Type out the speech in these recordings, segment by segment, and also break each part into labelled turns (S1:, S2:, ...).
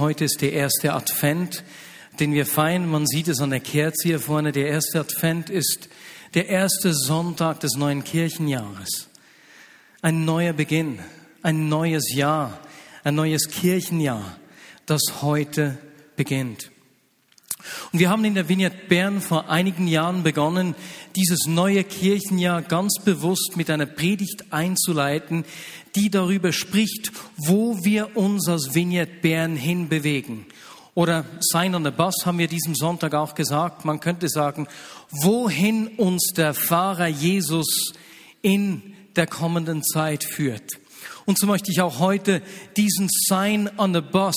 S1: heute ist der erste Advent, den wir feiern. Man sieht es an der Kerze hier vorne. Der erste Advent ist der erste Sonntag des neuen Kirchenjahres. Ein neuer Beginn, ein neues Jahr, ein neues Kirchenjahr, das heute beginnt. Und wir haben in der Vignette Bern vor einigen Jahren begonnen, dieses neue Kirchenjahr ganz bewusst mit einer Predigt einzuleiten, die darüber spricht, wo wir uns als Vignette Bern hinbewegen. Oder Sign on the Bus haben wir diesem Sonntag auch gesagt. Man könnte sagen, wohin uns der Fahrer Jesus in der kommenden Zeit führt. Und so möchte ich auch heute diesen Sign on the Bus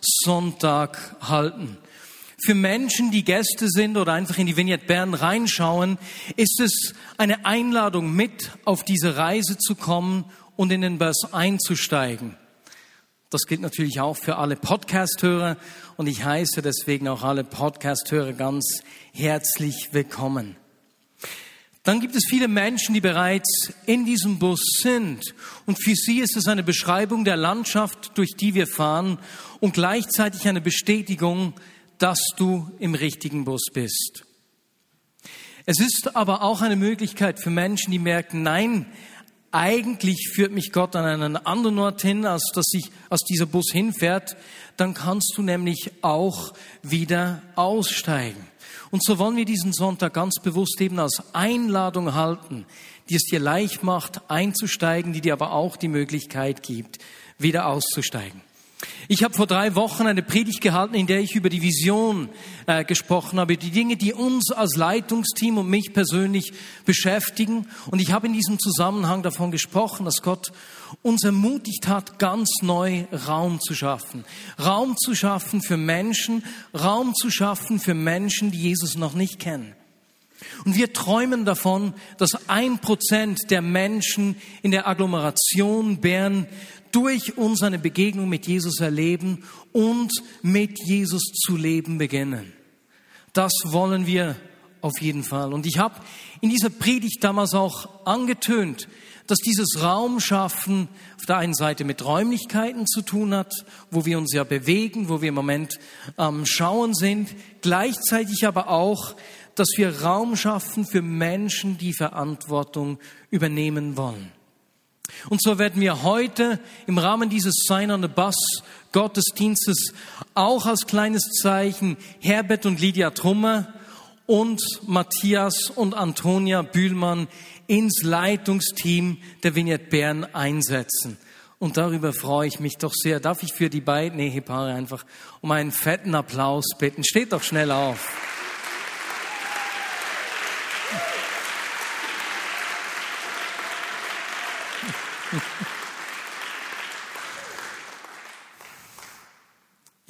S1: Sonntag halten. Für Menschen, die Gäste sind oder einfach in die Vignette Bern reinschauen, ist es eine Einladung mit auf diese Reise zu kommen und in den Bus einzusteigen. Das gilt natürlich auch für alle Podcast-Hörer und ich heiße deswegen auch alle Podcast-Hörer ganz herzlich willkommen. Dann gibt es viele Menschen, die bereits in diesem Bus sind und für sie ist es eine Beschreibung der Landschaft, durch die wir fahren und gleichzeitig eine Bestätigung, dass du im richtigen Bus bist. Es ist aber auch eine Möglichkeit für Menschen, die merken, nein, eigentlich führt mich Gott an einen anderen Ort hin, als dass sich aus dieser Bus hinfährt, dann kannst du nämlich auch wieder aussteigen. Und so wollen wir diesen Sonntag ganz bewusst eben als Einladung halten, die es dir leicht macht, einzusteigen, die dir aber auch die Möglichkeit gibt, wieder auszusteigen. Ich habe vor drei Wochen eine Predigt gehalten, in der ich über die Vision äh, gesprochen habe, die Dinge, die uns als Leitungsteam und mich persönlich beschäftigen. Und ich habe in diesem Zusammenhang davon gesprochen, dass Gott uns ermutigt hat, ganz neu Raum zu schaffen. Raum zu schaffen für Menschen, Raum zu schaffen für Menschen, die Jesus noch nicht kennen. Und wir träumen davon, dass ein Prozent der Menschen in der Agglomeration Bern durch uns eine Begegnung mit Jesus erleben und mit Jesus zu leben beginnen. Das wollen wir auf jeden Fall. Und ich habe in dieser Predigt damals auch angetönt, dass dieses Raumschaffen auf der einen Seite mit Räumlichkeiten zu tun hat, wo wir uns ja bewegen, wo wir im Moment am Schauen sind, gleichzeitig aber auch, dass wir Raum schaffen für Menschen, die Verantwortung übernehmen wollen. Und so werden wir heute im Rahmen dieses Sign on the Bus Gottesdienstes auch als kleines Zeichen Herbert und Lydia Trummer und Matthias und Antonia Bühlmann ins Leitungsteam der Vignette Bern einsetzen. Und darüber freue ich mich doch sehr. Darf ich für die beiden Ehepaare einfach um einen fetten Applaus bitten? Steht doch schnell auf.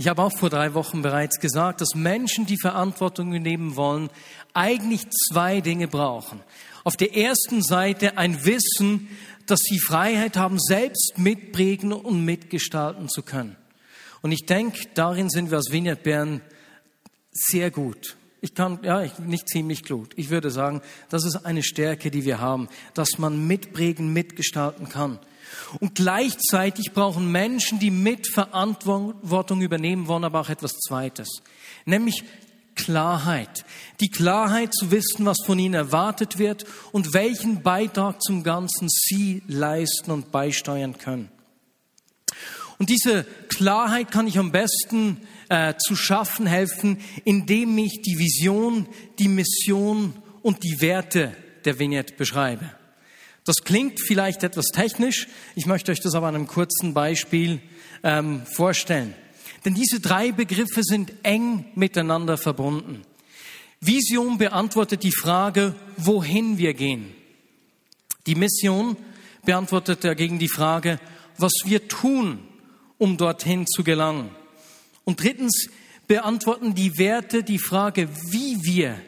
S1: Ich habe auch vor drei Wochen bereits gesagt, dass Menschen, die Verantwortung übernehmen wollen, eigentlich zwei Dinge brauchen. Auf der ersten Seite ein Wissen, dass sie Freiheit haben, selbst mitprägen und mitgestalten zu können. Und ich denke, darin sind wir als Vineyard Bern sehr gut. Ich kann, ja, nicht ziemlich gut. Ich würde sagen, das ist eine Stärke, die wir haben, dass man mitprägen, mitgestalten kann. Und gleichzeitig brauchen Menschen, die Mitverantwortung übernehmen wollen, aber auch etwas Zweites, nämlich Klarheit. Die Klarheit zu wissen, was von ihnen erwartet wird und welchen Beitrag zum Ganzen sie leisten und beisteuern können. Und diese Klarheit kann ich am besten äh, zu schaffen helfen, indem ich die Vision, die Mission und die Werte der Vignette beschreibe. Das klingt vielleicht etwas technisch, ich möchte euch das aber an einem kurzen Beispiel ähm, vorstellen. Denn diese drei Begriffe sind eng miteinander verbunden. Vision beantwortet die Frage, wohin wir gehen. Die Mission beantwortet dagegen die Frage, was wir tun, um dorthin zu gelangen. Und drittens beantworten die Werte die Frage, wie wir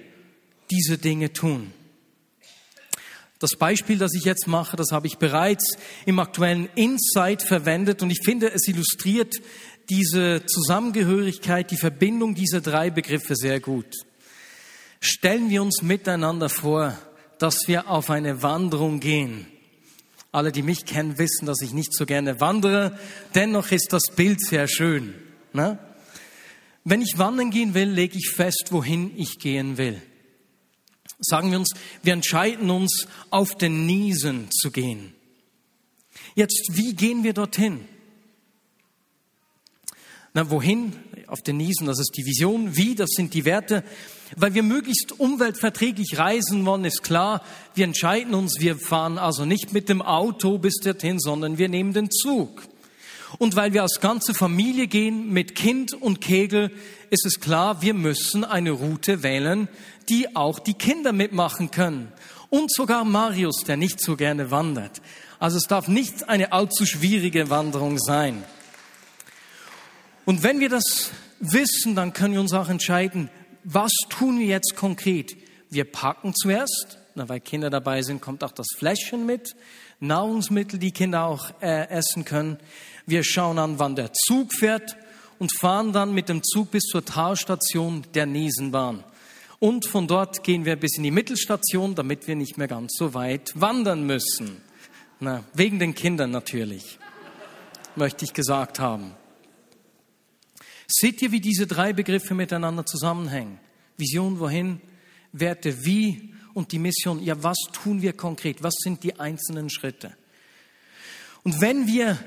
S1: diese Dinge tun. Das Beispiel, das ich jetzt mache, das habe ich bereits im aktuellen Insight verwendet und ich finde, es illustriert diese Zusammengehörigkeit, die Verbindung dieser drei Begriffe sehr gut. Stellen wir uns miteinander vor, dass wir auf eine Wanderung gehen. Alle, die mich kennen, wissen, dass ich nicht so gerne wandere. Dennoch ist das Bild sehr schön. Ne? Wenn ich wandern gehen will, lege ich fest, wohin ich gehen will. Sagen wir uns, wir entscheiden uns, auf den Niesen zu gehen. Jetzt, wie gehen wir dorthin? Na, wohin? Auf den Niesen, das ist die Vision. Wie? Das sind die Werte. Weil wir möglichst umweltverträglich reisen wollen, ist klar. Wir entscheiden uns, wir fahren also nicht mit dem Auto bis dorthin, sondern wir nehmen den Zug. Und weil wir als ganze Familie gehen, mit Kind und Kegel, ist es klar, wir müssen eine Route wählen, die auch die Kinder mitmachen können. Und sogar Marius, der nicht so gerne wandert. Also es darf nicht eine allzu schwierige Wanderung sein. Und wenn wir das wissen, dann können wir uns auch entscheiden, was tun wir jetzt konkret? Wir packen zuerst, na, weil Kinder dabei sind, kommt auch das Fläschchen mit, Nahrungsmittel, die Kinder auch äh, essen können. Wir schauen an, wann der Zug fährt und fahren dann mit dem Zug bis zur Talstation der Niesenbahn. Und von dort gehen wir bis in die Mittelstation, damit wir nicht mehr ganz so weit wandern müssen. Na, wegen den Kindern natürlich, möchte ich gesagt haben. Seht ihr, wie diese drei Begriffe miteinander zusammenhängen? Vision, wohin, Werte, wie und die Mission. Ja, was tun wir konkret? Was sind die einzelnen Schritte? Und wenn wir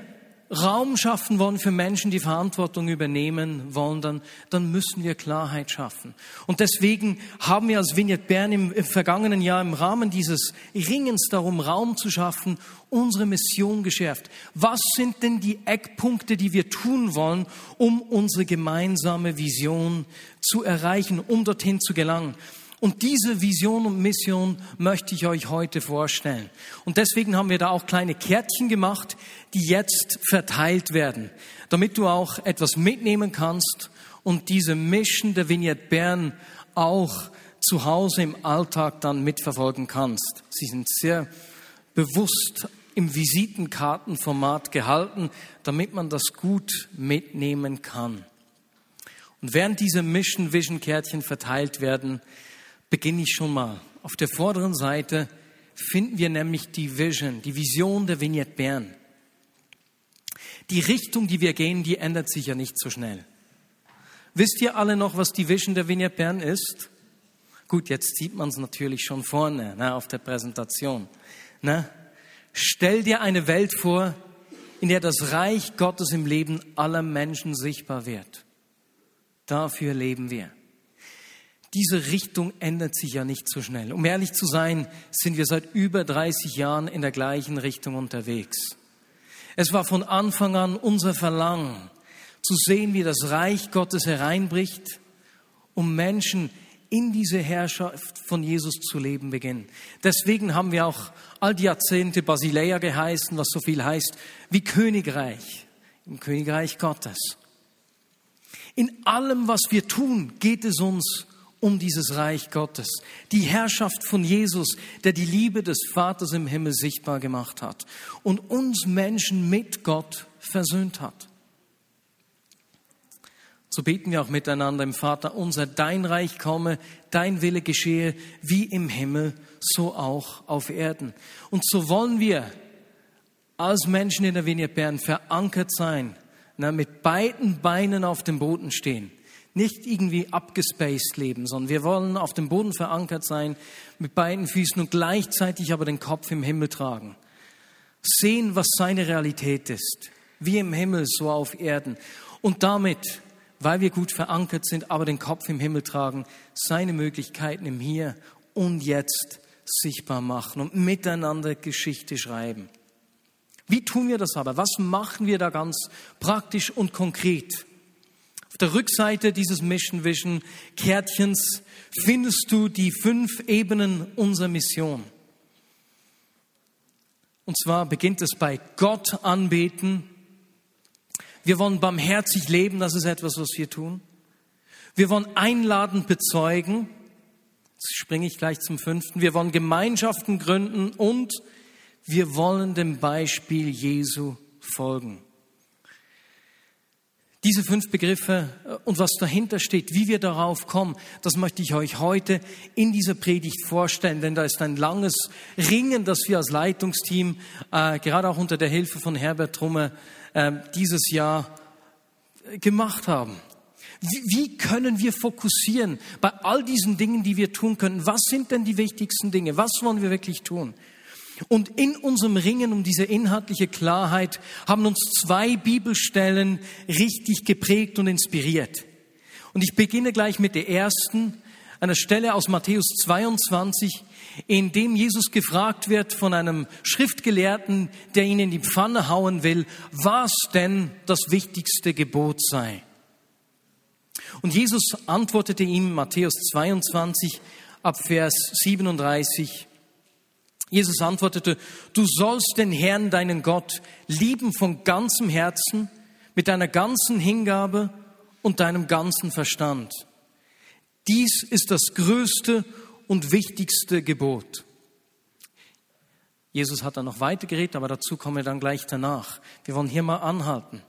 S1: Raum schaffen wollen für Menschen, die Verantwortung übernehmen wollen, dann, dann müssen wir Klarheit schaffen. Und deswegen haben wir als Vignette Bern im, im vergangenen Jahr im Rahmen dieses Ringens darum, Raum zu schaffen, unsere Mission geschärft. Was sind denn die Eckpunkte, die wir tun wollen, um unsere gemeinsame Vision zu erreichen, um dorthin zu gelangen? Und diese Vision und Mission möchte ich euch heute vorstellen. Und deswegen haben wir da auch kleine Kärtchen gemacht, die jetzt verteilt werden, damit du auch etwas mitnehmen kannst und diese Mission der Vignette Bern auch zu Hause im Alltag dann mitverfolgen kannst. Sie sind sehr bewusst im Visitenkartenformat gehalten, damit man das gut mitnehmen kann. Und während diese Mission Vision Kärtchen verteilt werden, beginne ich schon mal. Auf der vorderen Seite finden wir nämlich die Vision, die Vision der Vignette Bern. Die Richtung, die wir gehen, die ändert sich ja nicht so schnell. Wisst ihr alle noch, was die Vision der Vignette Bern ist? Gut, jetzt sieht man es natürlich schon vorne ne, auf der Präsentation. Ne? Stell dir eine Welt vor, in der das Reich Gottes im Leben aller Menschen sichtbar wird. Dafür leben wir diese Richtung ändert sich ja nicht so schnell. Um ehrlich zu sein, sind wir seit über 30 Jahren in der gleichen Richtung unterwegs. Es war von Anfang an unser Verlangen, zu sehen, wie das Reich Gottes hereinbricht, um Menschen in diese Herrschaft von Jesus zu leben beginnen. Deswegen haben wir auch all die Jahrzehnte Basileia geheißen, was so viel heißt wie Königreich, im Königreich Gottes. In allem, was wir tun, geht es uns um dieses Reich Gottes, die Herrschaft von Jesus, der die Liebe des Vaters im Himmel sichtbar gemacht hat und uns Menschen mit Gott versöhnt hat. So beten wir auch miteinander im Vater unser, dein Reich komme, dein Wille geschehe, wie im Himmel, so auch auf Erden. Und so wollen wir als Menschen in der Vignette Bern verankert sein, na, mit beiden Beinen auf dem Boden stehen nicht irgendwie abgespaced leben, sondern wir wollen auf dem Boden verankert sein, mit beiden Füßen und gleichzeitig aber den Kopf im Himmel tragen. Sehen, was seine Realität ist, wie im Himmel, so auf Erden. Und damit, weil wir gut verankert sind, aber den Kopf im Himmel tragen, seine Möglichkeiten im Hier und Jetzt sichtbar machen und miteinander Geschichte schreiben. Wie tun wir das aber? Was machen wir da ganz praktisch und konkret? Auf der Rückseite dieses Mission Vision Kärtchens findest du die fünf Ebenen unserer Mission. Und zwar beginnt es bei Gott anbeten. Wir wollen barmherzig leben, das ist etwas, was wir tun. Wir wollen einladend bezeugen. Jetzt springe ich gleich zum fünften. Wir wollen Gemeinschaften gründen und wir wollen dem Beispiel Jesu folgen. Diese fünf Begriffe äh, und was dahinter steht, wie wir darauf kommen, das möchte ich euch heute in dieser Predigt vorstellen, denn da ist ein langes Ringen, das wir als Leitungsteam, äh, gerade auch unter der Hilfe von Herbert Trumme, äh, dieses Jahr gemacht haben. Wie, wie können wir fokussieren bei all diesen Dingen, die wir tun können? Was sind denn die wichtigsten Dinge? Was wollen wir wirklich tun? Und in unserem Ringen um diese inhaltliche Klarheit haben uns zwei Bibelstellen richtig geprägt und inspiriert. Und ich beginne gleich mit der ersten, einer Stelle aus Matthäus 22, in dem Jesus gefragt wird von einem Schriftgelehrten, der ihn in die Pfanne hauen will, was denn das wichtigste Gebot sei. Und Jesus antwortete ihm, Matthäus 22, ab Vers 37, Jesus antwortete, du sollst den Herrn, deinen Gott, lieben von ganzem Herzen, mit deiner ganzen Hingabe und deinem ganzen Verstand. Dies ist das größte und wichtigste Gebot. Jesus hat dann noch weiter geredet, aber dazu kommen wir dann gleich danach. Wir wollen hier mal anhalten.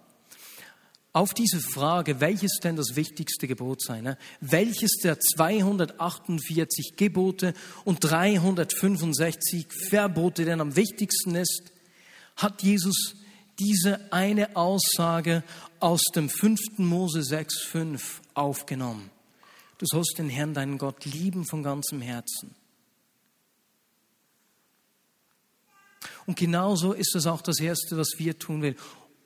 S1: Auf diese Frage, welches denn das wichtigste Gebot sei, ne? welches der 248 Gebote und 365 Verbote denn am wichtigsten ist, hat Jesus diese eine Aussage aus dem 5. Mose 6,5 aufgenommen. Du sollst den Herrn, deinen Gott, lieben von ganzem Herzen. Und genauso ist das auch das Erste, was wir tun will.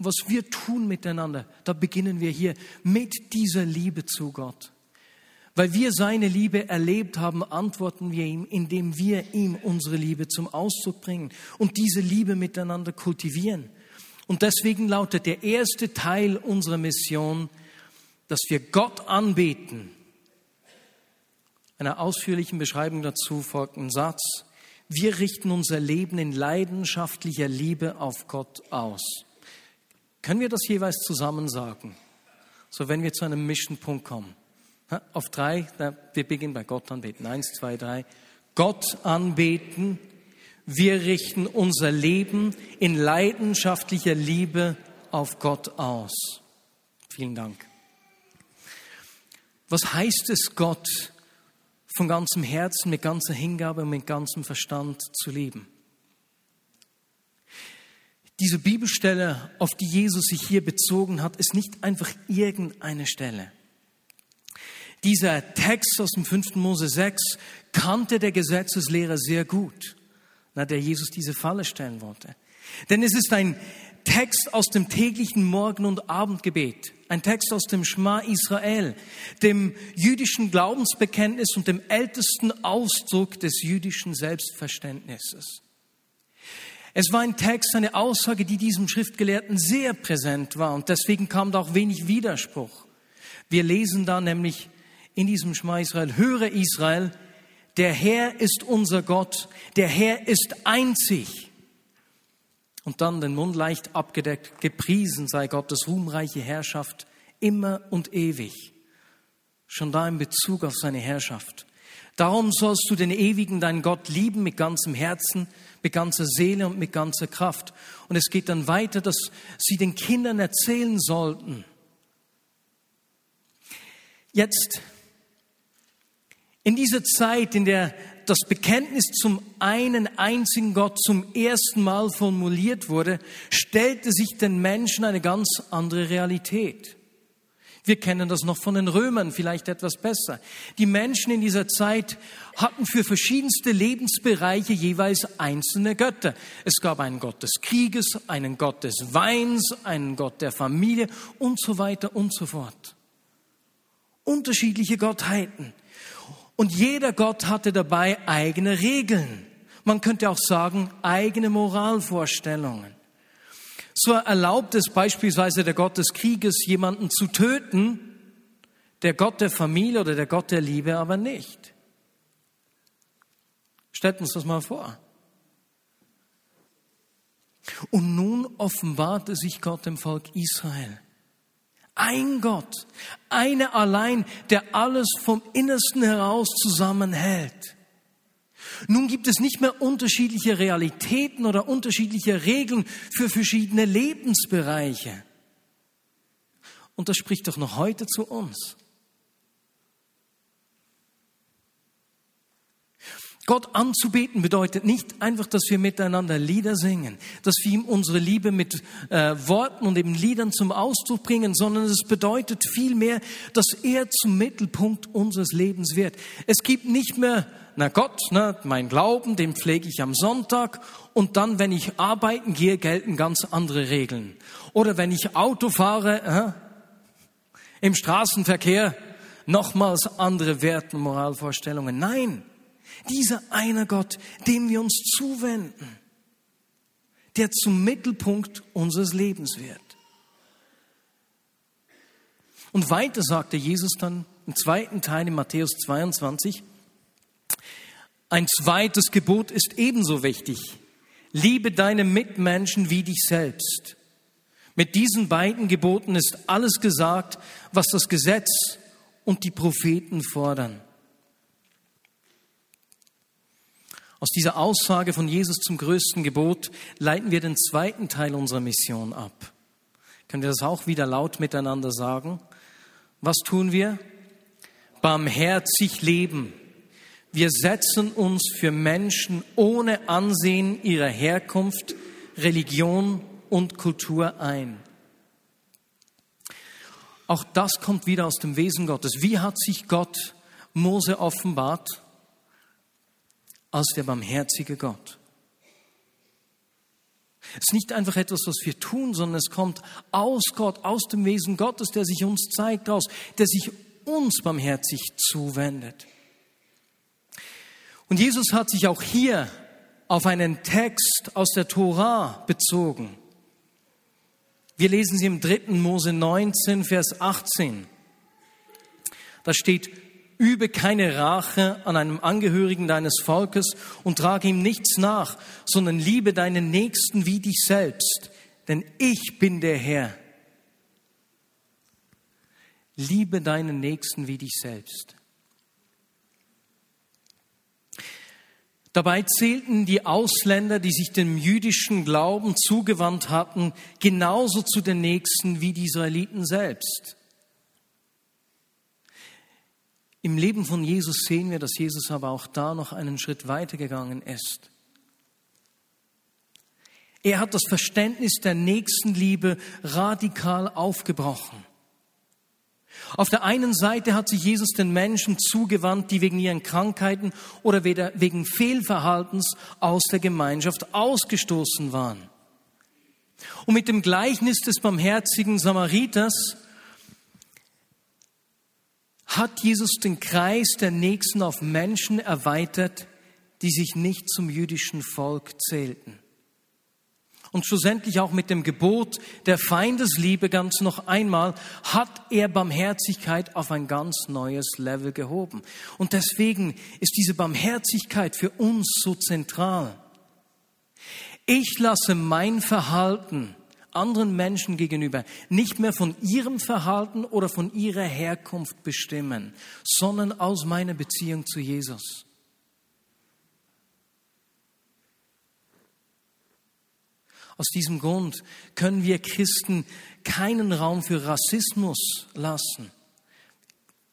S1: Was wir tun miteinander, da beginnen wir hier mit dieser Liebe zu Gott. Weil wir seine Liebe erlebt haben, antworten wir ihm, indem wir ihm unsere Liebe zum Ausdruck bringen und diese Liebe miteinander kultivieren. Und deswegen lautet der erste Teil unserer Mission, dass wir Gott anbeten einer ausführlichen Beschreibung dazu folgt ein Satz. Wir richten unser Leben in leidenschaftlicher Liebe auf Gott aus. Können wir das jeweils zusammen sagen? So, wenn wir zu einem Mischenpunkt kommen. Auf drei, wir beginnen bei Gott anbeten. Eins, zwei, drei. Gott anbeten. Wir richten unser Leben in leidenschaftlicher Liebe auf Gott aus. Vielen Dank. Was heißt es, Gott von ganzem Herzen, mit ganzer Hingabe und mit ganzem Verstand zu leben. Diese Bibelstelle, auf die Jesus sich hier bezogen hat, ist nicht einfach irgendeine Stelle. Dieser Text aus dem 5. Mose 6 kannte der Gesetzeslehrer sehr gut, na, der Jesus diese Falle stellen wollte. Denn es ist ein Text aus dem täglichen Morgen- und Abendgebet, ein Text aus dem Schma Israel, dem jüdischen Glaubensbekenntnis und dem ältesten Ausdruck des jüdischen Selbstverständnisses. Es war ein Text, eine Aussage, die diesem Schriftgelehrten sehr präsent war und deswegen kam da auch wenig Widerspruch. Wir lesen da nämlich in diesem Schma Israel, höre Israel, der Herr ist unser Gott, der Herr ist einzig und dann den Mund leicht abgedeckt, gepriesen sei Gottes ruhmreiche Herrschaft immer und ewig. Schon da in Bezug auf seine Herrschaft. Darum sollst du den ewigen, deinen Gott lieben mit ganzem Herzen, mit ganzer Seele und mit ganzer Kraft. Und es geht dann weiter, dass sie den Kindern erzählen sollten. Jetzt, in dieser Zeit, in der das Bekenntnis zum einen einzigen Gott zum ersten Mal formuliert wurde, stellte sich den Menschen eine ganz andere Realität. Wir kennen das noch von den Römern vielleicht etwas besser. Die Menschen in dieser Zeit hatten für verschiedenste Lebensbereiche jeweils einzelne Götter. Es gab einen Gott des Krieges, einen Gott des Weins, einen Gott der Familie und so weiter und so fort. Unterschiedliche Gottheiten. Und jeder Gott hatte dabei eigene Regeln. Man könnte auch sagen, eigene Moralvorstellungen. So erlaubt es beispielsweise der Gott des Krieges, jemanden zu töten, der Gott der Familie oder der Gott der Liebe aber nicht. Stellt uns das mal vor. Und nun offenbarte sich Gott dem Volk Israel. Ein Gott, einer allein, der alles vom Innersten heraus zusammenhält. Nun gibt es nicht mehr unterschiedliche Realitäten oder unterschiedliche Regeln für verschiedene Lebensbereiche. Und das spricht doch noch heute zu uns. Gott anzubeten bedeutet nicht einfach, dass wir miteinander Lieder singen, dass wir ihm unsere Liebe mit äh, Worten und eben Liedern zum Ausdruck bringen, sondern es bedeutet vielmehr, dass er zum Mittelpunkt unseres Lebens wird. Es gibt nicht mehr, na Gott, na, mein Glauben, den pflege ich am Sonntag und dann, wenn ich arbeiten gehe, gelten ganz andere Regeln. Oder wenn ich Auto fahre, äh, im Straßenverkehr, nochmals andere Werte und Moralvorstellungen. Nein, dieser eine Gott, dem wir uns zuwenden, der zum Mittelpunkt unseres Lebens wird. Und weiter sagte Jesus dann im zweiten Teil in Matthäus 22, ein zweites Gebot ist ebenso wichtig. Liebe deine Mitmenschen wie dich selbst. Mit diesen beiden Geboten ist alles gesagt, was das Gesetz und die Propheten fordern. Aus dieser Aussage von Jesus zum größten Gebot leiten wir den zweiten Teil unserer Mission ab. Können wir das auch wieder laut miteinander sagen? Was tun wir? Barmherzig leben. Wir setzen uns für Menschen ohne Ansehen ihrer Herkunft, Religion und Kultur ein. Auch das kommt wieder aus dem Wesen Gottes. Wie hat sich Gott Mose offenbart? Als der barmherzige Gott. Es ist nicht einfach etwas, was wir tun, sondern es kommt aus Gott, aus dem Wesen Gottes, der sich uns zeigt, aus, der sich uns barmherzig zuwendet. Und Jesus hat sich auch hier auf einen Text aus der Tora bezogen. Wir lesen sie im 3. Mose 19, Vers 18. Da steht, Übe keine Rache an einem Angehörigen deines Volkes und trage ihm nichts nach, sondern liebe deinen Nächsten wie dich selbst, denn ich bin der Herr. Liebe deinen Nächsten wie dich selbst. Dabei zählten die Ausländer, die sich dem jüdischen Glauben zugewandt hatten, genauso zu den Nächsten wie die Israeliten selbst. Im Leben von Jesus sehen wir, dass Jesus aber auch da noch einen Schritt weiter gegangen ist. Er hat das Verständnis der Nächstenliebe radikal aufgebrochen. Auf der einen Seite hat sich Jesus den Menschen zugewandt, die wegen ihren Krankheiten oder wegen Fehlverhaltens aus der Gemeinschaft ausgestoßen waren. Und mit dem Gleichnis des barmherzigen Samariters hat Jesus den Kreis der Nächsten auf Menschen erweitert, die sich nicht zum jüdischen Volk zählten. Und schlussendlich auch mit dem Gebot der Feindesliebe ganz noch einmal hat er Barmherzigkeit auf ein ganz neues Level gehoben. Und deswegen ist diese Barmherzigkeit für uns so zentral. Ich lasse mein Verhalten anderen Menschen gegenüber nicht mehr von ihrem Verhalten oder von ihrer Herkunft bestimmen, sondern aus meiner Beziehung zu Jesus. Aus diesem Grund können wir Christen keinen Raum für Rassismus lassen.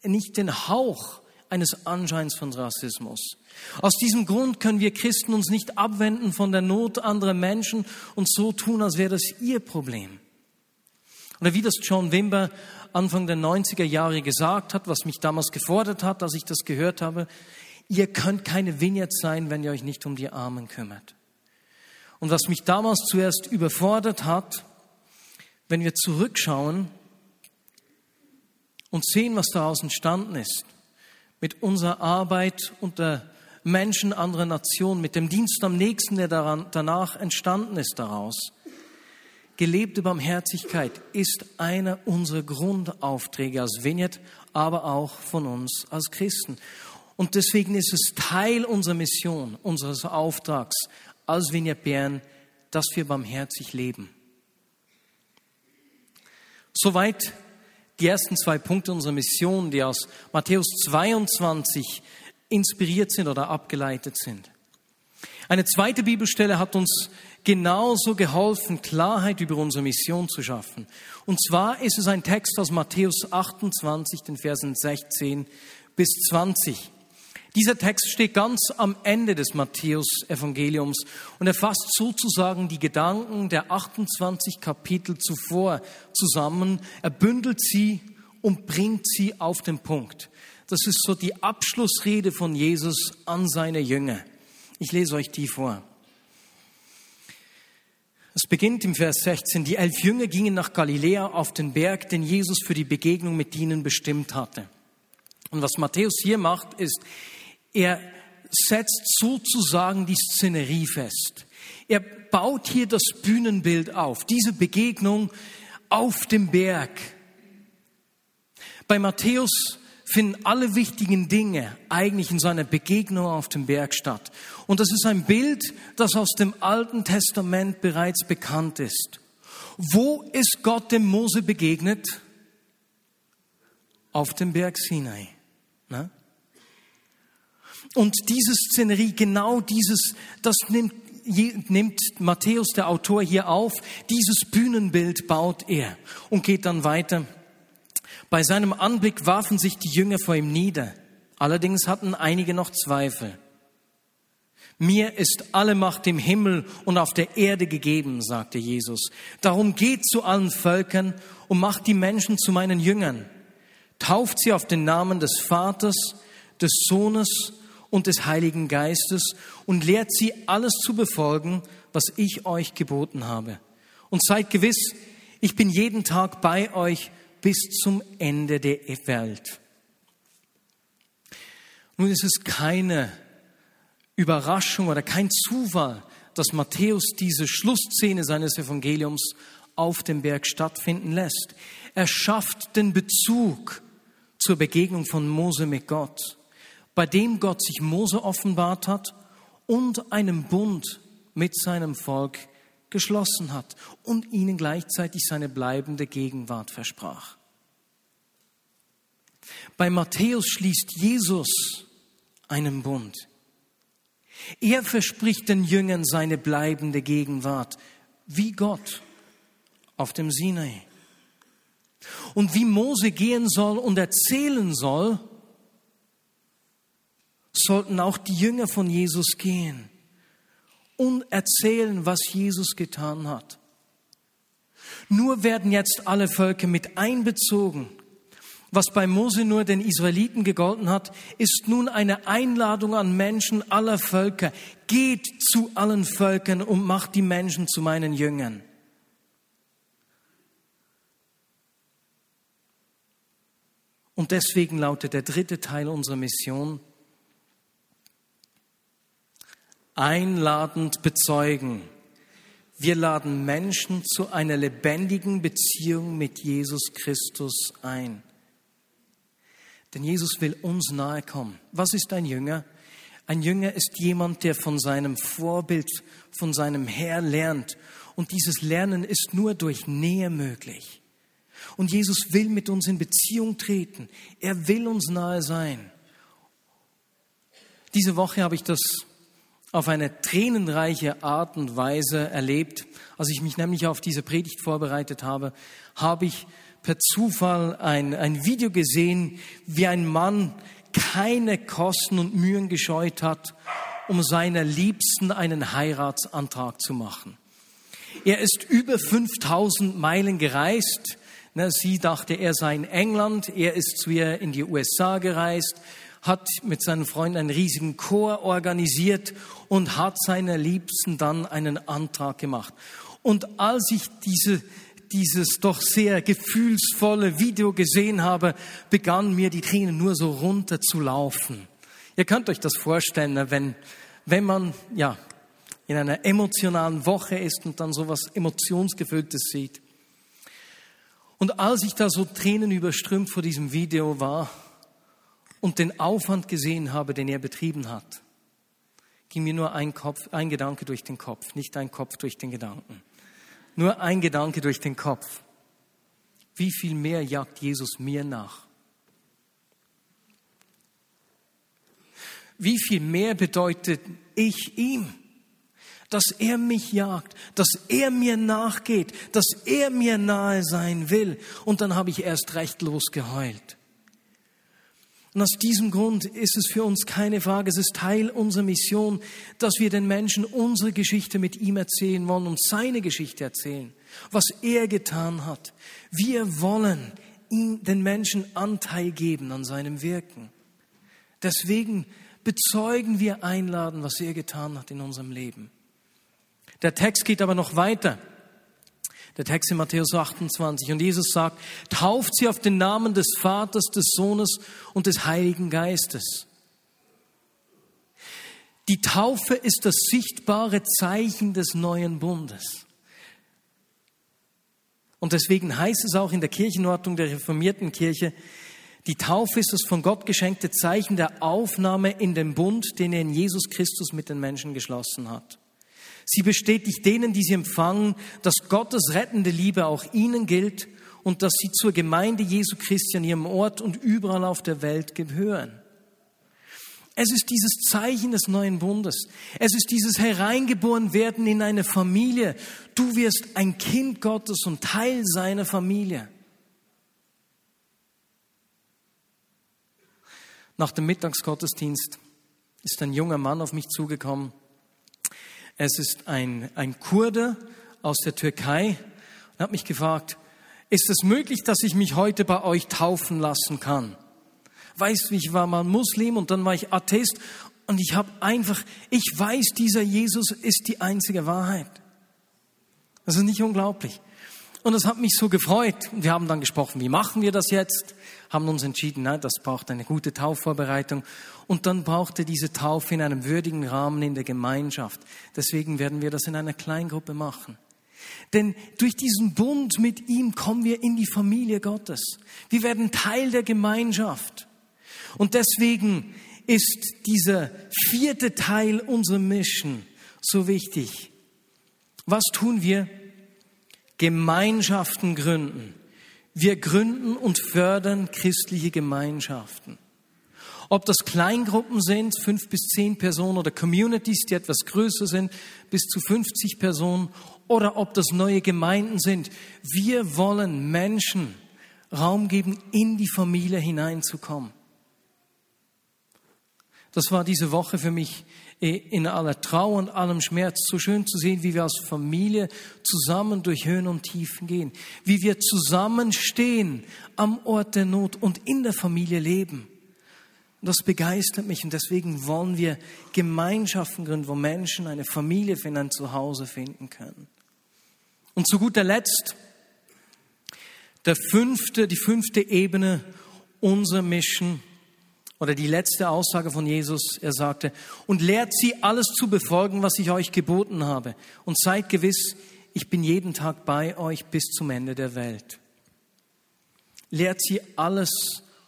S1: Nicht den Hauch eines Anscheins von Rassismus. Aus diesem Grund können wir Christen uns nicht abwenden von der Not anderer Menschen und so tun, als wäre das ihr Problem. Oder wie das John Wimber Anfang der 90er Jahre gesagt hat, was mich damals gefordert hat, als ich das gehört habe, ihr könnt keine Vineyard sein, wenn ihr euch nicht um die Armen kümmert. Und was mich damals zuerst überfordert hat, wenn wir zurückschauen und sehen, was daraus entstanden ist, mit unserer Arbeit unter Menschen anderer Nationen, mit dem Dienst am nächsten, der daran, danach entstanden ist daraus. Gelebte Barmherzigkeit ist einer unserer Grundaufträge als Vineyard, aber auch von uns als Christen. Und deswegen ist es Teil unserer Mission, unseres Auftrags als Vineyard Bern, dass wir barmherzig leben. Soweit die ersten zwei Punkte unserer Mission, die aus Matthäus 22 inspiriert sind oder abgeleitet sind. Eine zweite Bibelstelle hat uns genauso geholfen, Klarheit über unsere Mission zu schaffen. Und zwar ist es ein Text aus Matthäus 28, den Versen 16 bis 20. Dieser Text steht ganz am Ende des Matthäus-Evangeliums und er fasst sozusagen die Gedanken der 28 Kapitel zuvor zusammen. Er bündelt sie und bringt sie auf den Punkt. Das ist so die Abschlussrede von Jesus an seine Jünger. Ich lese euch die vor. Es beginnt im Vers 16. Die elf Jünger gingen nach Galiläa auf den Berg, den Jesus für die Begegnung mit ihnen bestimmt hatte. Und was Matthäus hier macht, ist, er setzt sozusagen die Szenerie fest. Er baut hier das Bühnenbild auf, diese Begegnung auf dem Berg. Bei Matthäus finden alle wichtigen Dinge eigentlich in seiner Begegnung auf dem Berg statt. Und das ist ein Bild, das aus dem Alten Testament bereits bekannt ist. Wo ist Gott dem Mose begegnet? Auf dem Berg Sinai. Und diese Szenerie, genau dieses, das nimmt, nimmt Matthäus, der Autor, hier auf. Dieses Bühnenbild baut er und geht dann weiter. Bei seinem Anblick warfen sich die Jünger vor ihm nieder. Allerdings hatten einige noch Zweifel. Mir ist alle Macht im Himmel und auf der Erde gegeben, sagte Jesus. Darum geht zu allen Völkern und macht die Menschen zu meinen Jüngern. Tauft sie auf den Namen des Vaters, des Sohnes und des Heiligen Geistes und lehrt sie alles zu befolgen, was ich euch geboten habe. Und seid gewiss, ich bin jeden Tag bei euch bis zum Ende der Welt. Nun ist es keine Überraschung oder kein Zufall, dass Matthäus diese Schlussszene seines Evangeliums auf dem Berg stattfinden lässt. Er schafft den Bezug zur Begegnung von Mose mit Gott, bei dem Gott sich Mose offenbart hat und einen Bund mit seinem Volk geschlossen hat und ihnen gleichzeitig seine bleibende Gegenwart versprach. Bei Matthäus schließt Jesus einen Bund. Er verspricht den Jüngern seine bleibende Gegenwart, wie Gott auf dem Sinai. Und wie Mose gehen soll und erzählen soll, sollten auch die Jünger von Jesus gehen und erzählen, was Jesus getan hat. Nur werden jetzt alle Völker mit einbezogen. Was bei Mose nur den Israeliten gegolten hat, ist nun eine Einladung an Menschen aller Völker. Geht zu allen Völkern und macht die Menschen zu meinen Jüngern. Und deswegen lautet der dritte Teil unserer Mission, einladend bezeugen. Wir laden Menschen zu einer lebendigen Beziehung mit Jesus Christus ein. Denn Jesus will uns nahe kommen. Was ist ein Jünger? Ein Jünger ist jemand, der von seinem Vorbild, von seinem Herr lernt. Und dieses Lernen ist nur durch Nähe möglich. Und Jesus will mit uns in Beziehung treten. Er will uns nahe sein. Diese Woche habe ich das auf eine tränenreiche Art und Weise erlebt. Als ich mich nämlich auf diese Predigt vorbereitet habe, habe ich per Zufall ein, ein Video gesehen, wie ein Mann keine Kosten und Mühen gescheut hat, um seiner Liebsten einen Heiratsantrag zu machen. Er ist über 5000 Meilen gereist. Sie dachte, er sei in England. Er ist zu ihr in die USA gereist hat mit seinen Freunden einen riesigen Chor organisiert und hat seiner Liebsten dann einen Antrag gemacht. Und als ich diese, dieses doch sehr gefühlsvolle Video gesehen habe, begannen mir die Tränen nur so runter zu laufen. Ihr könnt euch das vorstellen, ne, wenn, wenn man, ja, in einer emotionalen Woche ist und dann so was Emotionsgefülltes sieht. Und als ich da so Tränen überströmt vor diesem Video war, und den Aufwand gesehen habe, den er betrieben hat, ging mir nur ein, Kopf, ein Gedanke durch den Kopf, nicht ein Kopf durch den Gedanken. Nur ein Gedanke durch den Kopf. Wie viel mehr jagt Jesus mir nach? Wie viel mehr bedeutet ich ihm? Dass er mich jagt, dass er mir nachgeht, dass er mir nahe sein will. Und dann habe ich erst recht losgeheult. Und aus diesem Grund ist es für uns keine Frage, es ist Teil unserer Mission, dass wir den Menschen unsere Geschichte mit ihm erzählen wollen und seine Geschichte erzählen, was er getan hat. Wir wollen ihm, den Menschen Anteil geben an seinem Wirken. Deswegen bezeugen wir, einladen, was er getan hat in unserem Leben. Der Text geht aber noch weiter. Der Text in Matthäus 28. Und Jesus sagt, tauft sie auf den Namen des Vaters, des Sohnes und des Heiligen Geistes. Die Taufe ist das sichtbare Zeichen des neuen Bundes. Und deswegen heißt es auch in der Kirchenordnung der reformierten Kirche, die Taufe ist das von Gott geschenkte Zeichen der Aufnahme in den Bund, den er in Jesus Christus mit den Menschen geschlossen hat. Sie bestätigt denen, die sie empfangen, dass Gottes rettende Liebe auch ihnen gilt und dass sie zur Gemeinde Jesu Christi an ihrem Ort und überall auf der Welt gehören. Es ist dieses Zeichen des neuen Bundes. Es ist dieses Hereingeboren werden in eine Familie. Du wirst ein Kind Gottes und Teil seiner Familie. Nach dem Mittagsgottesdienst ist ein junger Mann auf mich zugekommen es ist ein, ein Kurde aus der Türkei und hat mich gefragt, ist es möglich, dass ich mich heute bei euch taufen lassen kann? Weißt du, ich war mal Muslim und dann war ich Atheist und ich habe einfach, ich weiß, dieser Jesus ist die einzige Wahrheit. Das ist nicht unglaublich. Und das hat mich so gefreut. Wir haben dann gesprochen, wie machen wir das jetzt? Haben uns entschieden, nein, das braucht eine gute Taufvorbereitung. Und dann brauchte diese Taufe in einem würdigen Rahmen in der Gemeinschaft. Deswegen werden wir das in einer Kleingruppe machen. Denn durch diesen Bund mit ihm kommen wir in die Familie Gottes. Wir werden Teil der Gemeinschaft. Und deswegen ist dieser vierte Teil unserer Mission so wichtig. Was tun wir? Gemeinschaften gründen. Wir gründen und fördern christliche Gemeinschaften. Ob das Kleingruppen sind, fünf bis zehn Personen oder Communities, die etwas größer sind, bis zu 50 Personen, oder ob das neue Gemeinden sind. Wir wollen Menschen Raum geben, in die Familie hineinzukommen. Das war diese Woche für mich in aller Trauer und allem Schmerz so schön zu sehen, wie wir als Familie zusammen durch Höhen und Tiefen gehen, wie wir zusammenstehen am Ort der Not und in der Familie leben. Das begeistert mich und deswegen wollen wir Gemeinschaften gründen, wo Menschen eine Familie finden, ein Zuhause finden können. Und zu guter Letzt der fünfte, die fünfte Ebene unserer Mission oder die letzte Aussage von Jesus, er sagte, und lehrt sie alles zu befolgen, was ich euch geboten habe. Und seid gewiss, ich bin jeden Tag bei euch bis zum Ende der Welt. Lehrt sie alles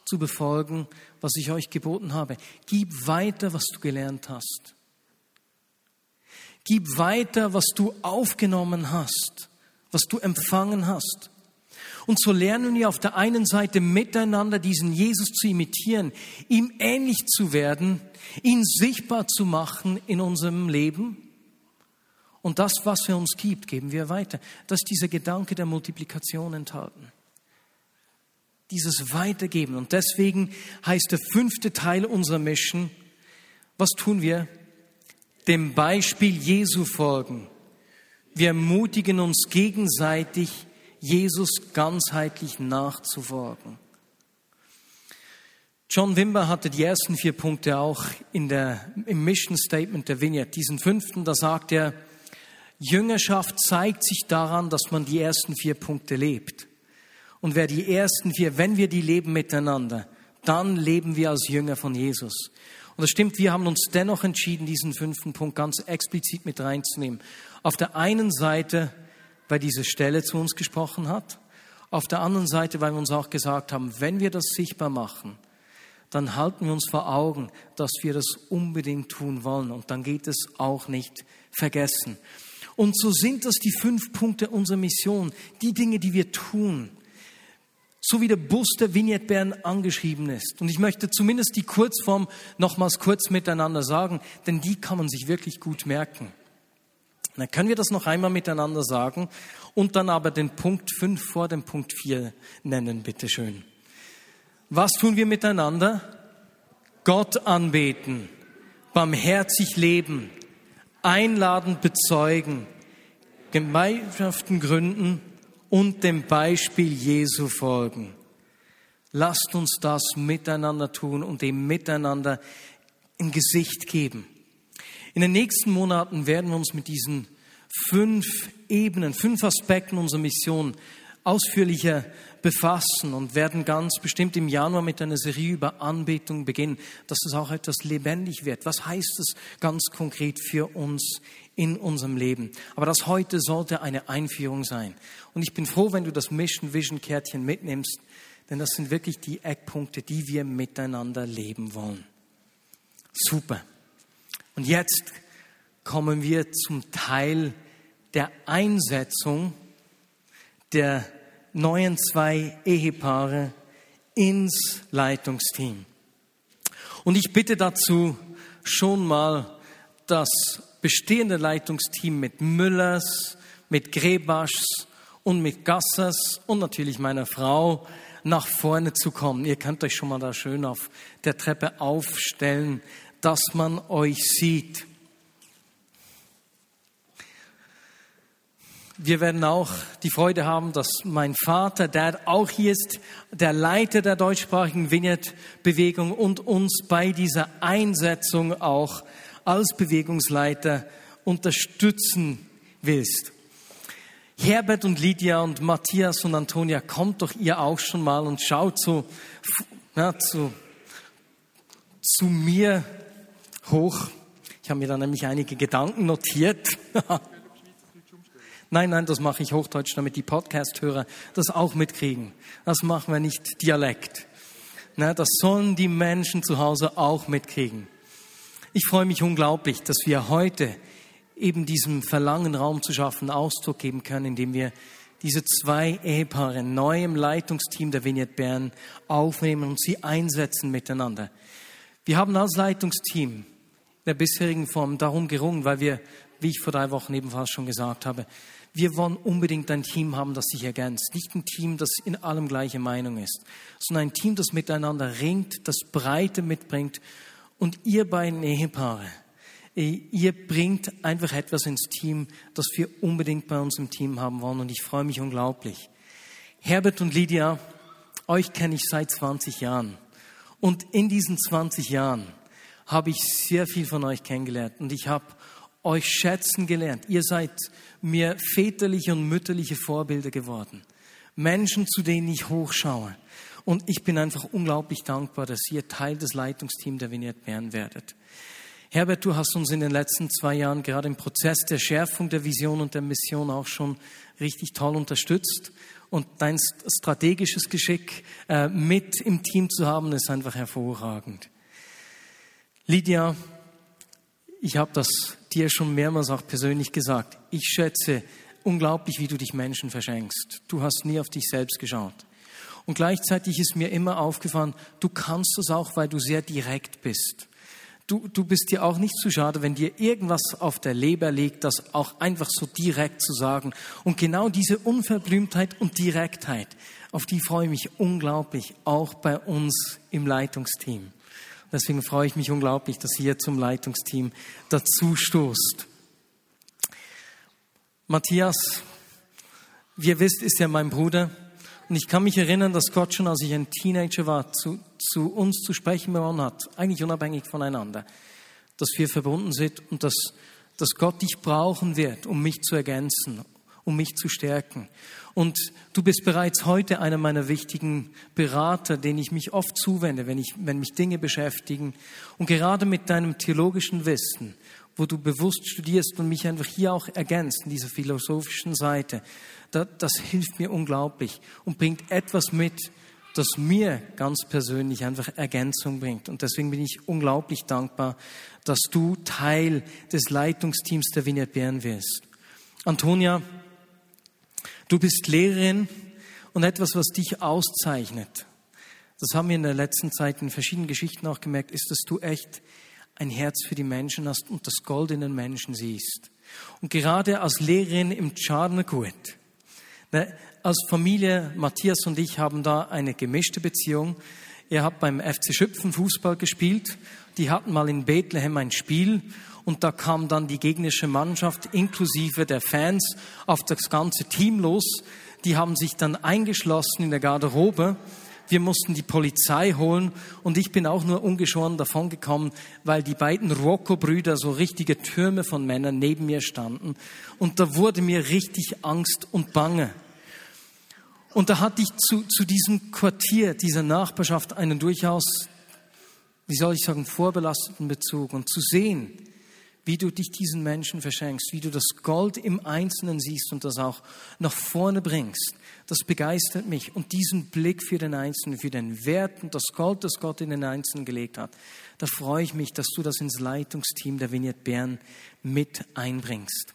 S1: zu befolgen, was ich euch geboten habe. Gib weiter, was du gelernt hast. Gib weiter, was du aufgenommen hast, was du empfangen hast. Und so lernen wir auf der einen Seite miteinander diesen Jesus zu imitieren, ihm ähnlich zu werden, ihn sichtbar zu machen in unserem Leben. Und das, was er uns gibt, geben wir weiter. Das ist dieser Gedanke der Multiplikation enthalten. Dieses Weitergeben. Und deswegen heißt der fünfte Teil unserer Mission, was tun wir? Dem Beispiel Jesu folgen. Wir ermutigen uns gegenseitig, Jesus ganzheitlich nachzufolgen. John Wimber hatte die ersten vier Punkte auch in der, im Mission Statement der Vineyard. Diesen fünften, da sagt er, Jüngerschaft zeigt sich daran, dass man die ersten vier Punkte lebt. Und wer die ersten vier, wenn wir die leben miteinander, dann leben wir als Jünger von Jesus. Und das stimmt, wir haben uns dennoch entschieden, diesen fünften Punkt ganz explizit mit reinzunehmen. Auf der einen Seite weil diese Stelle zu uns gesprochen hat. Auf der anderen Seite, weil wir uns auch gesagt haben, wenn wir das sichtbar machen, dann halten wir uns vor Augen, dass wir das unbedingt tun wollen. Und dann geht es auch nicht vergessen. Und so sind das die fünf Punkte unserer Mission, die Dinge, die wir tun. So wie der Bus der Vignette Bern angeschrieben ist. Und ich möchte zumindest die Kurzform nochmals kurz miteinander sagen, denn die kann man sich wirklich gut merken. Dann können wir das noch einmal miteinander sagen und dann aber den Punkt 5 vor dem Punkt 4 nennen, bitteschön. Was tun wir miteinander? Gott anbeten, barmherzig leben, einladend bezeugen, Gemeinschaften gründen und dem Beispiel Jesu folgen. Lasst uns das miteinander tun und dem miteinander ein Gesicht geben. In den nächsten Monaten werden wir uns mit diesen fünf Ebenen, fünf Aspekten unserer Mission ausführlicher befassen und werden ganz bestimmt im Januar mit einer Serie über Anbetung beginnen, dass es auch etwas lebendig wird. Was heißt es ganz konkret für uns in unserem Leben? Aber das heute sollte eine Einführung sein. Und ich bin froh, wenn du das Mission Vision Kärtchen mitnimmst, denn das sind wirklich die Eckpunkte, die wir miteinander leben wollen. Super. Und jetzt kommen wir zum Teil der Einsetzung der neuen zwei Ehepaare ins Leitungsteam. Und ich bitte dazu schon mal das bestehende Leitungsteam mit Müllers, mit Grebaschs und mit Gassers und natürlich meiner Frau nach vorne zu kommen. Ihr könnt euch schon mal da schön auf der Treppe aufstellen, dass man euch sieht. Wir werden auch die Freude haben, dass mein Vater, der auch hier ist, der Leiter der deutschsprachigen Vineyard-Bewegung und uns bei dieser Einsetzung auch als Bewegungsleiter unterstützen willst. Herbert und Lydia und Matthias und Antonia, kommt doch ihr auch schon mal und schaut so ja, zu, zu mir hoch. Ich habe mir da nämlich einige Gedanken notiert. Nein, nein, das mache ich Hochdeutsch, damit die Podcast-Hörer das auch mitkriegen. Das machen wir nicht Dialekt. Na, das sollen die Menschen zu Hause auch mitkriegen. Ich freue mich unglaublich, dass wir heute eben diesem Verlangen Raum zu schaffen, Ausdruck geben können, indem wir diese zwei Ehepaare neu im Leitungsteam der Vignette Bern aufnehmen und sie einsetzen miteinander. Wir haben als Leitungsteam der bisherigen Form darum gerungen, weil wir, wie ich vor drei Wochen ebenfalls schon gesagt habe, wir wollen unbedingt ein Team haben, das sich ergänzt. Nicht ein Team, das in allem gleiche Meinung ist, sondern ein Team, das miteinander ringt, das Breite mitbringt. Und ihr beiden Ehepaare, ihr bringt einfach etwas ins Team, das wir unbedingt bei uns im Team haben wollen. Und ich freue mich unglaublich. Herbert und Lydia, euch kenne ich seit 20 Jahren. Und in diesen 20 Jahren habe ich sehr viel von euch kennengelernt. Und ich habe euch schätzen gelernt. Ihr seid mir väterliche und mütterliche Vorbilder geworden. Menschen, zu denen ich hochschaue. Und ich bin einfach unglaublich dankbar, dass ihr Teil des Leitungsteams der Vignette Bern werdet. Herbert, du hast uns in den letzten zwei Jahren gerade im Prozess der Schärfung der Vision und der Mission auch schon richtig toll unterstützt. Und dein strategisches Geschick äh, mit im Team zu haben, ist einfach hervorragend. Lydia, ich habe das dir schon mehrmals auch persönlich gesagt. Ich schätze unglaublich, wie du dich Menschen verschenkst. Du hast nie auf dich selbst geschaut. Und gleichzeitig ist mir immer aufgefallen, du kannst das auch, weil du sehr direkt bist. Du, du bist dir auch nicht zu schade, wenn dir irgendwas auf der Leber liegt, das auch einfach so direkt zu sagen. Und genau diese Unverblümtheit und Direktheit, auf die freue ich mich unglaublich, auch bei uns im Leitungsteam. Deswegen freue ich mich unglaublich, dass ihr zum Leitungsteam dazu stoßt. Matthias, wie ihr wisst, ist ja mein Bruder. Und ich kann mich erinnern, dass Gott schon, als ich ein Teenager war, zu, zu uns zu sprechen begonnen hat, eigentlich unabhängig voneinander, dass wir verbunden sind und dass, dass Gott dich brauchen wird, um mich zu ergänzen, um mich zu stärken. Und du bist bereits heute einer meiner wichtigen Berater, den ich mich oft zuwende, wenn, ich, wenn mich Dinge beschäftigen. Und gerade mit deinem theologischen Wissen, wo du bewusst studierst und mich einfach hier auch ergänzt in dieser philosophischen Seite, das, das hilft mir unglaublich und bringt etwas mit, das mir ganz persönlich einfach Ergänzung bringt. Und deswegen bin ich unglaublich dankbar, dass du Teil des Leitungsteams der Wiener Bären wirst. Antonia, Du bist Lehrerin und etwas, was dich auszeichnet, das haben wir in der letzten Zeit in verschiedenen Geschichten auch gemerkt, ist, dass du echt ein Herz für die Menschen hast und das Gold in den Menschen siehst. Und gerade als Lehrerin im Charnekut, ne, als Familie, Matthias und ich haben da eine gemischte Beziehung. Er hat beim FC Schüpfen Fußball gespielt. Die hatten mal in Bethlehem ein Spiel und da kam dann die gegnerische Mannschaft inklusive der Fans auf das ganze Team los. Die haben sich dann eingeschlossen in der Garderobe. Wir mussten die Polizei holen und ich bin auch nur ungeschoren davongekommen, weil die beiden Rocco-Brüder, so richtige Türme von Männern, neben mir standen. Und da wurde mir richtig Angst und Bange. Und da hatte ich zu, zu diesem Quartier, dieser Nachbarschaft einen durchaus, wie soll ich sagen, vorbelasteten Bezug. Und zu sehen, wie du dich diesen Menschen verschenkst, wie du das Gold im Einzelnen siehst und das auch nach vorne bringst, das begeistert mich. Und diesen Blick für den Einzelnen, für den Wert und das Gold, das Gott in den Einzelnen gelegt hat, da freue ich mich, dass du das ins Leitungsteam der Vignette Bern mit einbringst.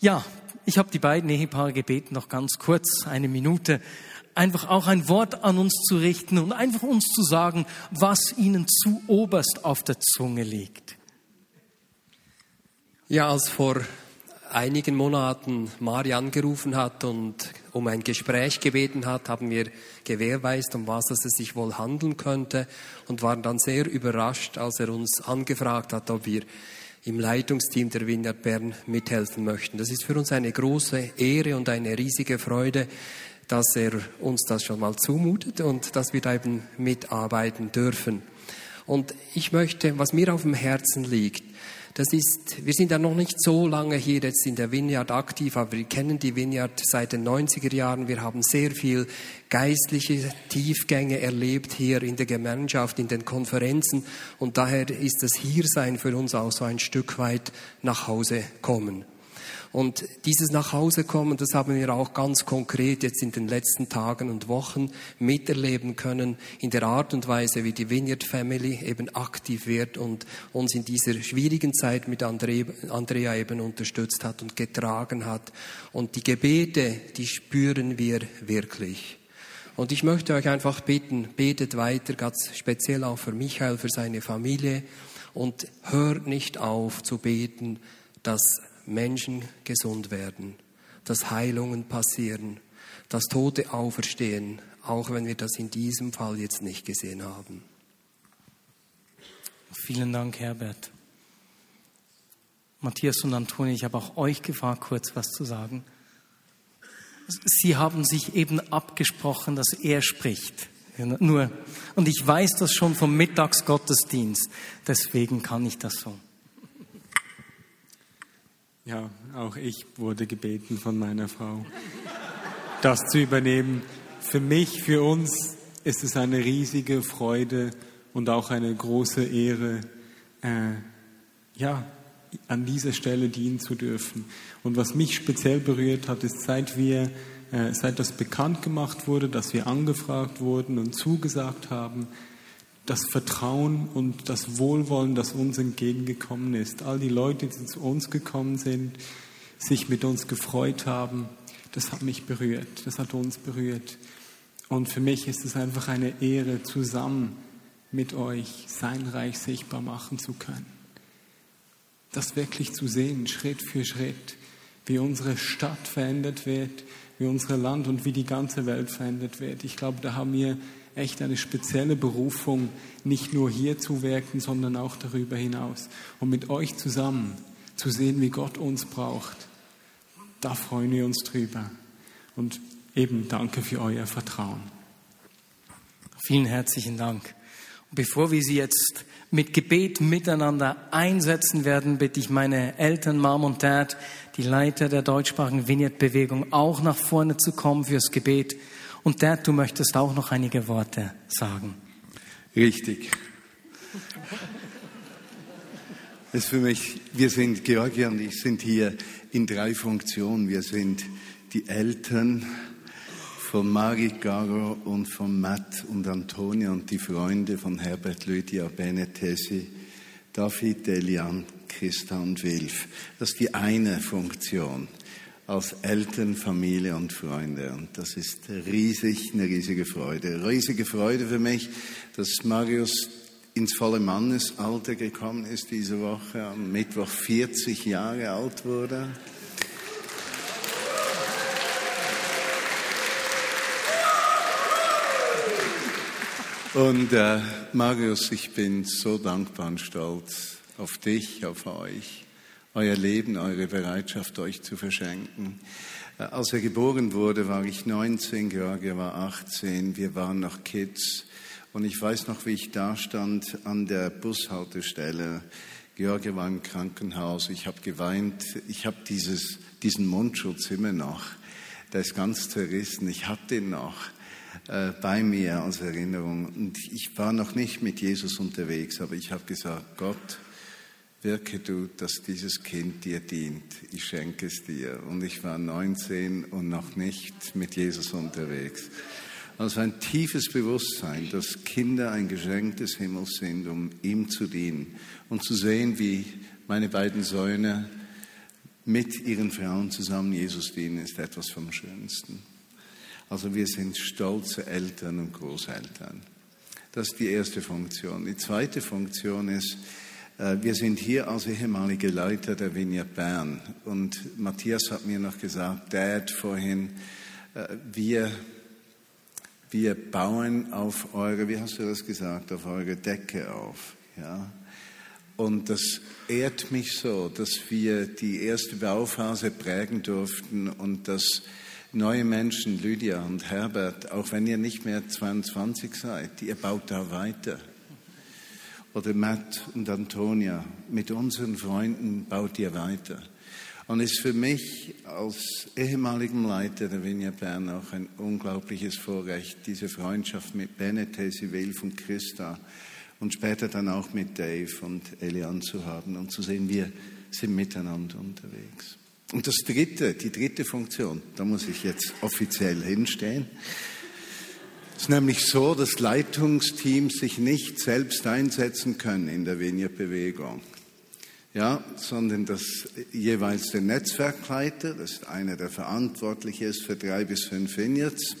S1: Ja, ich habe die beiden Ehepaare gebeten, noch ganz kurz, eine Minute, einfach auch ein Wort an uns zu richten und einfach uns zu sagen, was ihnen zu oberst auf der Zunge liegt.
S2: Ja, als vor einigen Monaten Mari angerufen hat und um ein Gespräch gebeten hat, haben wir gewährweist, um was es sich wohl handeln könnte und waren dann sehr überrascht, als er uns angefragt hat, ob wir im Leitungsteam der Vineyard Bern mithelfen möchten. Das ist für uns eine große Ehre und eine riesige Freude, dass er uns das schon mal zumutet und dass wir da eben mitarbeiten dürfen. Und ich möchte, was mir auf dem Herzen liegt, das ist, wir sind ja noch nicht so lange hier jetzt in der Vineyard aktiv, aber wir kennen die Vineyard seit den 90er Jahren. Wir haben sehr viel geistliche Tiefgänge erlebt hier in der Gemeinschaft, in den Konferenzen. Und daher ist das Hiersein für uns auch so ein Stück weit nach Hause kommen. Und dieses Nachhausekommen, das haben wir auch ganz konkret jetzt in den letzten Tagen und Wochen miterleben können, in der Art und Weise, wie die Vineyard Family eben aktiv wird und uns in dieser schwierigen Zeit mit Andrea eben unterstützt hat und getragen hat. Und die Gebete, die spüren wir wirklich. Und ich möchte euch einfach bitten, betet weiter, ganz speziell auch für Michael, für seine Familie und hört nicht auf zu beten, dass Menschen gesund werden, dass Heilungen passieren, dass Tote auferstehen, auch wenn wir das in diesem Fall jetzt nicht gesehen haben.
S1: Vielen Dank, Herbert. Matthias und Antonia, ich habe auch euch gefragt, kurz was zu sagen. Sie haben sich eben abgesprochen, dass er spricht. Nur. Und ich weiß das schon vom Mittagsgottesdienst. Deswegen kann ich das so.
S3: Ja, auch ich wurde gebeten von meiner Frau, das zu übernehmen. Für mich, für uns ist es eine riesige Freude und auch eine große Ehre, äh, ja, an dieser Stelle dienen zu dürfen. Und was mich speziell berührt hat, ist, seit wir, äh, seit das bekannt gemacht wurde, dass wir angefragt wurden und zugesagt haben, das Vertrauen und das Wohlwollen, das uns entgegengekommen ist. All die Leute, die zu uns gekommen sind, sich mit uns gefreut haben, das hat mich berührt, das hat uns berührt. Und für mich ist es einfach eine Ehre, zusammen mit euch sein Reich sichtbar machen zu können. Das wirklich zu sehen, Schritt für Schritt, wie unsere Stadt verändert wird, wie unser Land und wie die ganze Welt verändert wird. Ich glaube, da haben wir echt eine spezielle Berufung, nicht nur hier zu wirken, sondern auch darüber hinaus. Und mit euch zusammen zu sehen, wie Gott uns braucht, da freuen wir uns drüber. Und eben danke für euer Vertrauen.
S1: Vielen herzlichen Dank. Und bevor wir Sie jetzt mit Gebet miteinander einsetzen werden, bitte ich meine Eltern, Mom und Dad, die Leiter der deutschsprachigen Vignette-Bewegung, auch nach vorne zu kommen fürs Gebet. Und Dad, du möchtest auch noch einige Worte sagen.
S4: Richtig. Es für mich, wir sind, Georgia und ich sind hier in drei Funktionen. Wir sind die Eltern von Marit Garo und von Matt und Antonia und die Freunde von Herbert Lydia Benetesi, David Elian, Christa und Wilf. Das ist die eine Funktion als Eltern, Familie und Freunde. Und das ist riesig, eine riesige Freude. Riesige Freude für mich, dass Marius ins volle Mannesalter gekommen ist diese Woche, am Mittwoch 40 Jahre alt wurde. Und äh, Marius, ich bin so dankbar und stolz auf dich, auf euch, euer Leben, eure Bereitschaft, euch zu verschenken. Äh, als er geboren wurde, war ich 19, Georgia war 18, wir waren noch Kids. Und ich weiß noch, wie ich da stand an der Bushaltestelle. Georgia war im Krankenhaus, ich habe geweint, ich habe diesen Mundschutz immer noch. Der ist ganz zerrissen, ich habe den noch. Äh, bei mir als Erinnerung. Und ich war noch nicht mit Jesus unterwegs, aber ich habe gesagt, Gott, wirke du, dass dieses Kind dir dient. Ich schenke es dir. Und ich war 19 und noch nicht mit Jesus unterwegs. Also ein tiefes Bewusstsein, dass Kinder ein Geschenk des Himmels sind, um ihm zu dienen. Und zu sehen, wie meine beiden Söhne mit ihren Frauen zusammen Jesus dienen, ist etwas vom Schönsten. Also wir sind stolze Eltern und Großeltern. Das ist die erste Funktion. Die zweite Funktion ist, wir sind hier als ehemalige Leiter der Vineyard Bern. Und Matthias hat mir noch gesagt, Dad vorhin, äh, wir, wir bauen auf eure, wie hast du das gesagt, auf eure Decke auf. Ja? Und das ehrt mich so, dass wir die erste Bauphase prägen durften und dass neue Menschen, Lydia und Herbert, auch wenn ihr nicht mehr 22 seid, ihr baut da weiter. Oder Matt und Antonia, mit unseren Freunden baut ihr weiter. Und ist für mich als ehemaligen Leiter der Vinja Bern auch ein unglaubliches Vorrecht, diese Freundschaft mit Benete, Sivelf und Christa und später dann auch mit Dave und Elian zu haben und zu sehen, wir sind miteinander unterwegs. Und das dritte, die dritte Funktion, da muss ich jetzt offiziell hinstehen, ist nämlich so, dass Leitungsteams sich nicht selbst einsetzen können in der Vineyard-Bewegung. Ja, sondern dass jeweils der Netzwerkleiter, das ist einer, der verantwortlich ist für drei bis fünf Vineyards,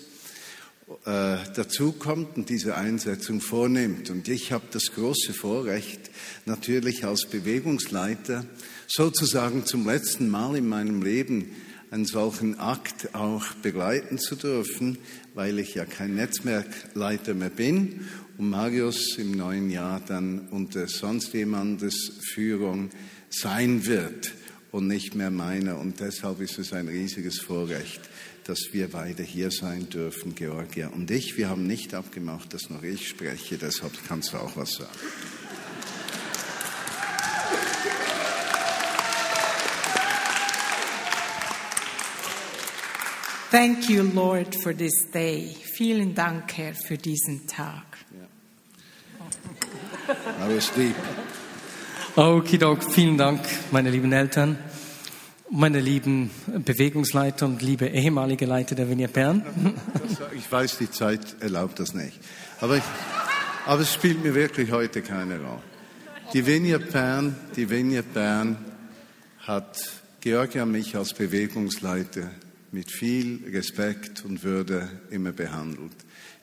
S4: äh, dazukommt und diese Einsetzung vornimmt. Und ich habe das große Vorrecht, natürlich als Bewegungsleiter sozusagen zum letzten Mal in meinem Leben einen solchen Akt auch begleiten zu dürfen, weil ich ja kein Netzwerkleiter mehr bin und Marius im neuen Jahr dann unter sonst jemandes Führung sein wird und nicht mehr meiner. Und deshalb ist es ein riesiges Vorrecht, dass wir beide hier sein dürfen, Georgia und ich. Wir haben nicht abgemacht, dass nur ich spreche, deshalb kannst du auch was sagen.
S5: Thank you, Lord, for this day. Vielen Dank, Herr, für diesen Tag.
S4: That was deep.
S1: Okidok, vielen Dank, meine lieben Eltern, meine lieben Bewegungsleiter und liebe ehemalige Leiter der Vineyard Bern.
S4: Ich weiß, die Zeit erlaubt das nicht. Aber, ich, aber es spielt mir wirklich heute keine Rolle. Die Vineyard Bern, die Vineyard Bern hat Georgia mich als Bewegungsleiter mit viel Respekt und Würde immer behandelt.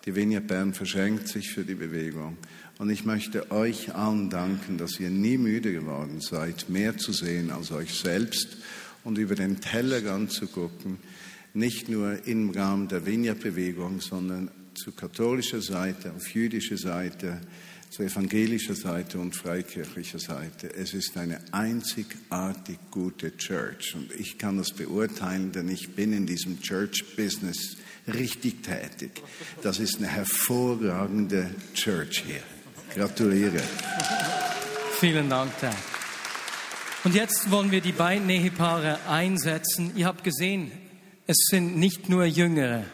S4: Die Vineyard Bern verschenkt sich für die Bewegung. Und ich möchte euch allen danken, dass ihr nie müde geworden seid, mehr zu sehen als euch selbst und über den Tellerrand zu gucken, nicht nur im Rahmen der Vineyard-Bewegung, sondern zu katholischer Seite, auf jüdischer Seite, zu evangelischer Seite und freikirchlicher Seite. Es ist eine einzigartig gute Church und ich kann das beurteilen, denn ich bin in diesem Church-Business richtig tätig. Das ist eine hervorragende Church hier. Gratuliere.
S1: Vielen Dank, Dad. Und jetzt wollen wir die beiden Ehepaare einsetzen. Ihr habt gesehen, es sind nicht nur Jüngere,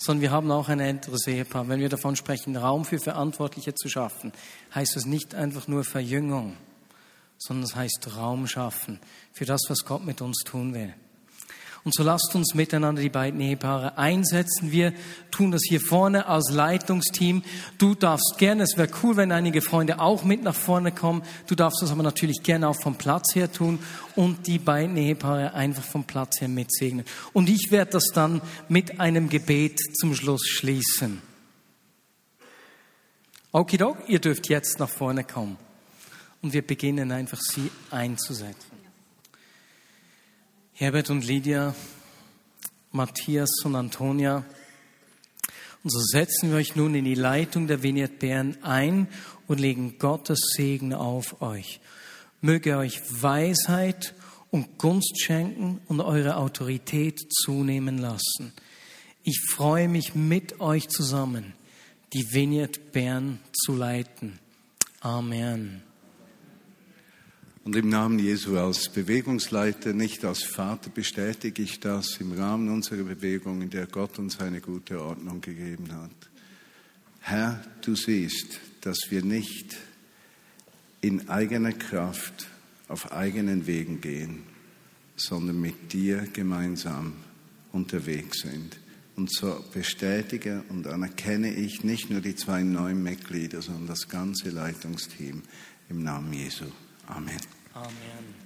S1: sondern wir haben auch ein älteres Ehepaar. Wenn wir davon sprechen, Raum für Verantwortliche zu schaffen, heißt das nicht einfach nur Verjüngung, sondern es heißt Raum schaffen für das, was Gott mit uns tun will. Und so lasst uns miteinander die beiden Ehepaare einsetzen. Wir tun das hier vorne als Leitungsteam. Du darfst gerne, es wäre cool, wenn einige Freunde auch mit nach vorne kommen. Du darfst das aber natürlich gerne auch vom Platz her tun und die beiden Ehepaare einfach vom Platz her mitsegnen. Und ich werde das dann mit einem Gebet zum Schluss schließen. Okidok, ihr dürft jetzt nach vorne kommen. Und wir beginnen einfach, sie einzusetzen. Herbert und Lydia, Matthias und Antonia, Und so setzen wir euch nun in die Leitung der Bern ein und legen Gottes Segen auf euch. Möge euch Weisheit und Gunst schenken und eure Autorität zunehmen lassen. Ich freue mich mit euch zusammen, die Vineyard Bern zu leiten. Amen.
S4: Und im Namen Jesu als Bewegungsleiter, nicht als Vater, bestätige ich das im Rahmen unserer Bewegung, in der Gott uns eine gute Ordnung gegeben hat. Herr, du siehst, dass wir nicht in eigener Kraft auf eigenen Wegen gehen, sondern mit dir gemeinsam unterwegs sind. Und so bestätige und anerkenne ich nicht nur die zwei neuen Mitglieder, sondern das ganze Leitungsteam im Namen Jesu. Amen.
S1: Oh, Amen.